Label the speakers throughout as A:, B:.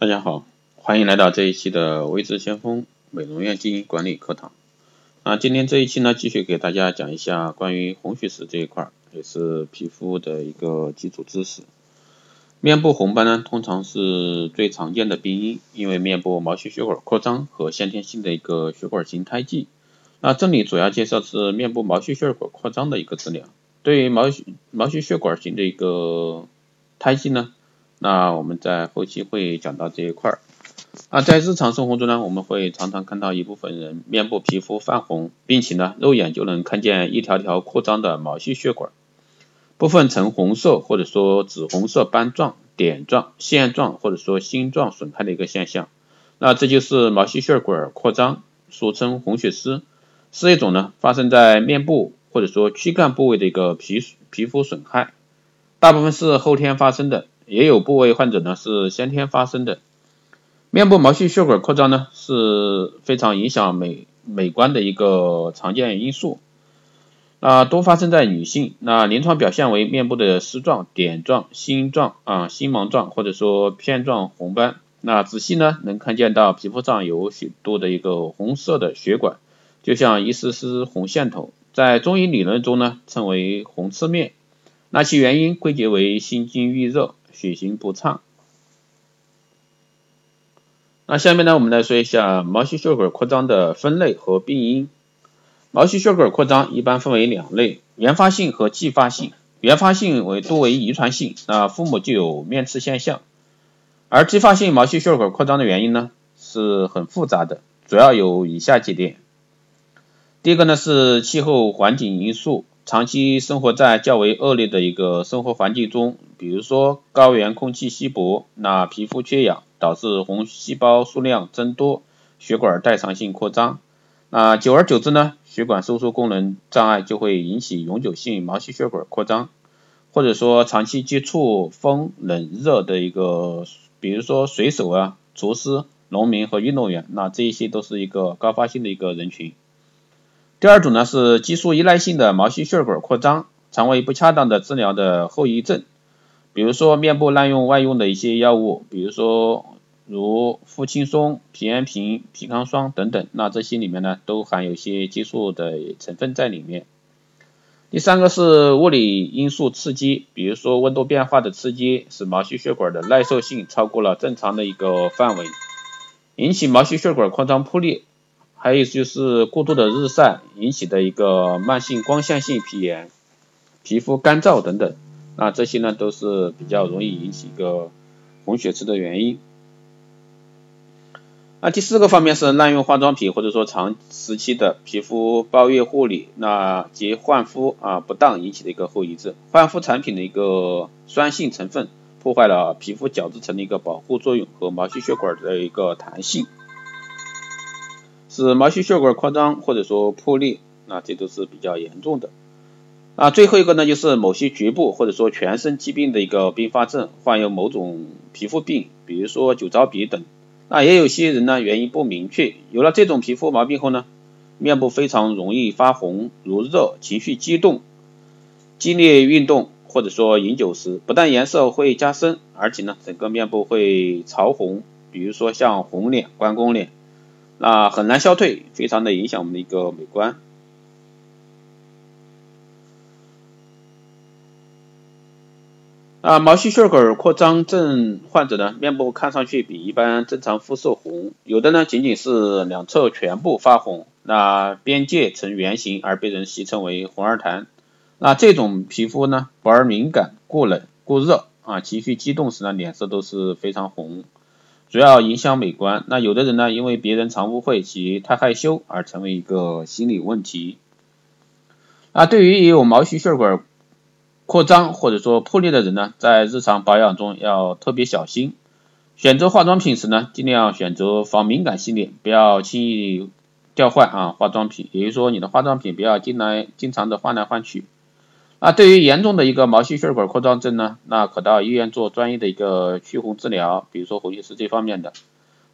A: 大家好，欢迎来到这一期的微智先锋美容院经营管理课堂。那今天这一期呢，继续给大家讲一下关于红血丝这一块，也是皮肤的一个基础知识。面部红斑呢，通常是最常见的病因，因为面部毛细血管扩张和先天性的一个血管型胎记。那这里主要介绍是面部毛细血管扩张的一个治疗。对于毛细毛细血管型的一个胎记呢？那我们在后期会讲到这一块儿。啊，在日常生活中呢，我们会常常看到一部分人面部皮肤泛红，并且呢，肉眼就能看见一条条扩张的毛细血管，部分呈红色或者说紫红色斑状、点状、线状或者说星状损害的一个现象。那这就是毛细血管扩张，俗称红血丝，是一种呢发生在面部或者说躯干部位的一个皮皮肤损害，大部分是后天发生的。也有部位患者呢是先天发生的，面部毛细血管扩张呢是非常影响美美观的一个常见因素，那多发生在女性，那临床表现为面部的丝状、点状、星状啊、星芒状或者说片状红斑，那仔细呢能看见到皮肤上有许多的一个红色的血管，就像一丝丝红线头，在中医理论中呢称为红赤面，那其原因归结为心经郁热。血行不畅。那下面呢，我们来说一下毛细血管扩张的分类和病因。毛细血管扩张一般分为两类：原发性和继发性。原发性为多为遗传性，那父母就有面刺现象。而继发性毛细血管扩张的原因呢，是很复杂的，主要有以下几点。第一个呢是气候环境因素。长期生活在较为恶劣的一个生活环境中，比如说高原空气稀薄，那皮肤缺氧导致红细胞数量增多，血管代偿性扩张，那久而久之呢，血管收缩功能障碍就会引起永久性毛细血管扩张，或者说长期接触风冷热的一个，比如说水手啊、厨师、农民和运动员，那这一些都是一个高发性的一个人群。第二种呢是激素依赖性的毛细血管扩张，常为不恰当的治疗的后遗症，比如说面部滥用外用的一些药物，比如说如复轻松、皮炎平、皮康霜等等，那这些里面呢都含有一些激素的成分在里面。第三个是物理因素刺激，比如说温度变化的刺激，使毛细血管的耐受性超过了正常的一个范围，引起毛细血管扩张破裂。还有就是过度的日晒引起的一个慢性光线性皮炎、皮肤干燥等等，那这些呢都是比较容易引起一个红血丝的原因。那第四个方面是滥用化妆品或者说长时期的皮肤包月护理，那及焕肤啊不当引起的一个后遗症。焕肤产品的一个酸性成分破坏了皮肤角质层的一个保护作用和毛细血管的一个弹性。使毛细血管扩张或者说破裂，那这都是比较严重的。啊，最后一个呢，就是某些局部或者说全身疾病的一个并发症，患有某种皮肤病，比如说酒糟鼻等。那也有些人呢，原因不明确，有了这种皮肤毛病后呢，面部非常容易发红、如热、情绪激动、激烈运动或者说饮酒时，不但颜色会加深，而且呢，整个面部会潮红，比如说像红脸、关公脸。那很难消退，非常的影响我们的一个美观。啊，毛细血管扩张症患者呢，面部看上去比一般正常肤色红，有的呢仅仅是两侧全部发红，那边界呈圆形，而被人戏称为红二痰。那这种皮肤呢，不而敏感，过冷过热啊，情绪激动时呢，脸色都是非常红。主要影响美观。那有的人呢，因为别人常误会其太害羞而成为一个心理问题。那对于有毛细血管扩张或者说破裂的人呢，在日常保养中要特别小心。选择化妆品时呢，尽量选择防敏感系列，不要轻易调换啊化妆品。也就是说，你的化妆品不要经常经常的换来换去。那对于严重的一个毛细血管扩张症呢，那可到医院做专业的一个去红治疗，比如说红血丝这方面的，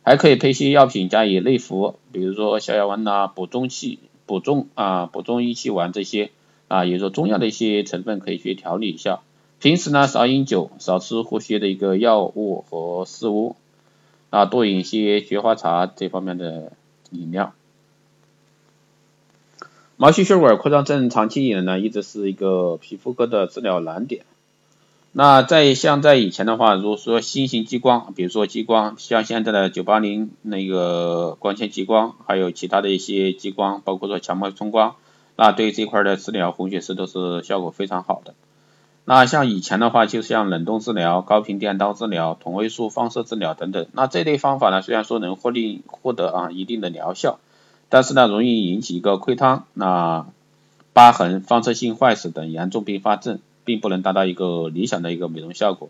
A: 还可以配些药品加以内服，比如说逍遥丸呐、补中气、补中啊、补中益气丸这些啊，也就说中药的一些成分可以去调理一下。平时呢少饮酒，少吃活血的一个药物和食物。啊，多饮一些菊花茶这方面的饮料。毛细血管扩张症长期以来呢，一直是一个皮肤科的治疗难点。那在像在以前的话，如果说新型激光，比如说激光，像现在的九八零那个光纤激光，还有其他的一些激光，包括说强脉冲光，那对这块的治疗红血丝都是效果非常好的。那像以前的话，就像冷冻治疗、高频电刀治疗、同位素放射治疗等等。那这类方法呢，虽然说能获利获得啊一定的疗效，但是呢，容易引起一个溃汤、那疤痕、放射性坏死等严重并发症。并不能达到一个理想的一个美容效果，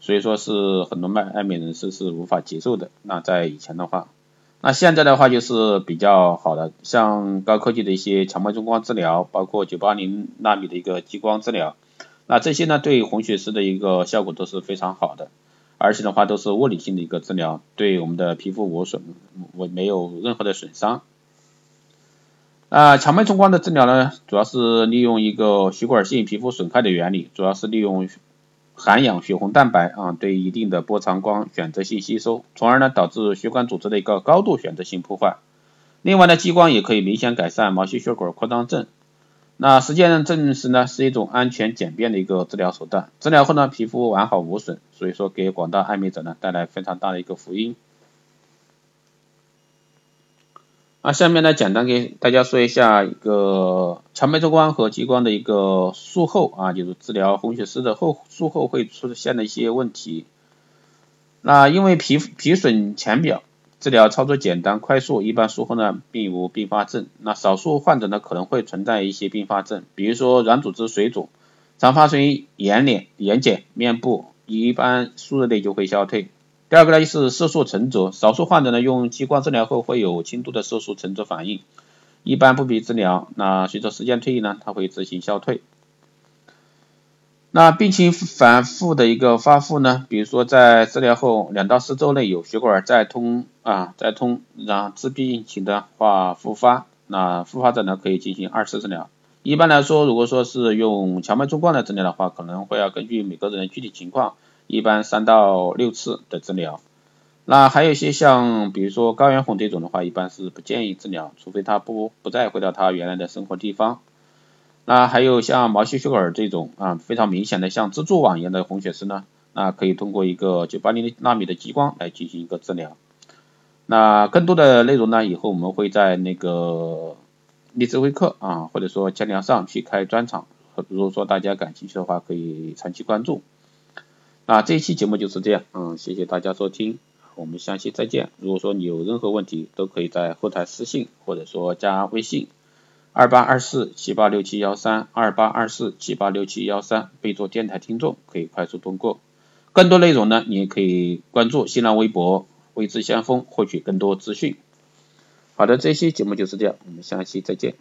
A: 所以说是很多爱爱美人士是无法接受的。那在以前的话，那现在的话就是比较好的，像高科技的一些强脉冲光治疗，包括九八零纳米的一个激光治疗，那这些呢对红血丝的一个效果都是非常好的，而且的话都是物理性的一个治疗，对我们的皮肤无损，我没有任何的损伤。啊，强脉冲光的治疗呢，主要是利用一个血管性皮肤损害的原理，主要是利用含氧血红蛋白啊，对一定的波长光选择性吸收，从而呢导致血管组织的一个高度选择性破坏。另外呢，激光也可以明显改善毛细血管扩张症。那实践证实呢，是一种安全简便的一个治疗手段。治疗后呢，皮肤完好无损，所以说给广大爱美者呢带来非常大的一个福音。那下面呢，简单给大家说一下一个强脉冲光和激光的一个术后啊，就是治疗红血丝的后术后会出现的一些问题。那因为皮皮损浅表，治疗操作简单快速，一般术后呢并无并发症。那少数患者呢可能会存在一些并发症，比如说软组织水肿，常发生于眼脸、眼睑、面部，一般数日内就会消退。第二个呢就是色素沉着，少数患者呢用激光治疗后会有轻度的色素沉着反应，一般不必治疗。那随着时间推移呢，它会自行消退。那病情反复的一个发复呢，比如说在治疗后两到四周内有血管再通啊再通，然后致病情的话复发，那复发者呢可以进行二次治疗。一般来说，如果说是用强脉冲光来治疗的话，可能会要根据每个人的具体情况。一般三到六次的治疗，那还有一些像比如说高原红这种的话，一般是不建议治疗，除非他不不再回到他原来的生活地方。那还有像毛细血管这种啊非常明显的像蜘蛛网一样的红血丝呢，那可以通过一个九八零纳米的激光来进行一个治疗。那更多的内容呢，以后我们会在那个励志微课啊，或者说千聊上去开专场，如果说大家感兴趣的话，可以长期关注。那这一期节目就是这样，嗯，谢谢大家收听，我们下期再见。如果说你有任何问题，都可以在后台私信或者说加微信二八二四七八六七幺三二八二四七八六七幺三，备注电台听众，可以快速通过。更多内容呢，你也可以关注新浪微博未知先锋，获取更多资讯。好的，这期节目就是这样，我们下期再见。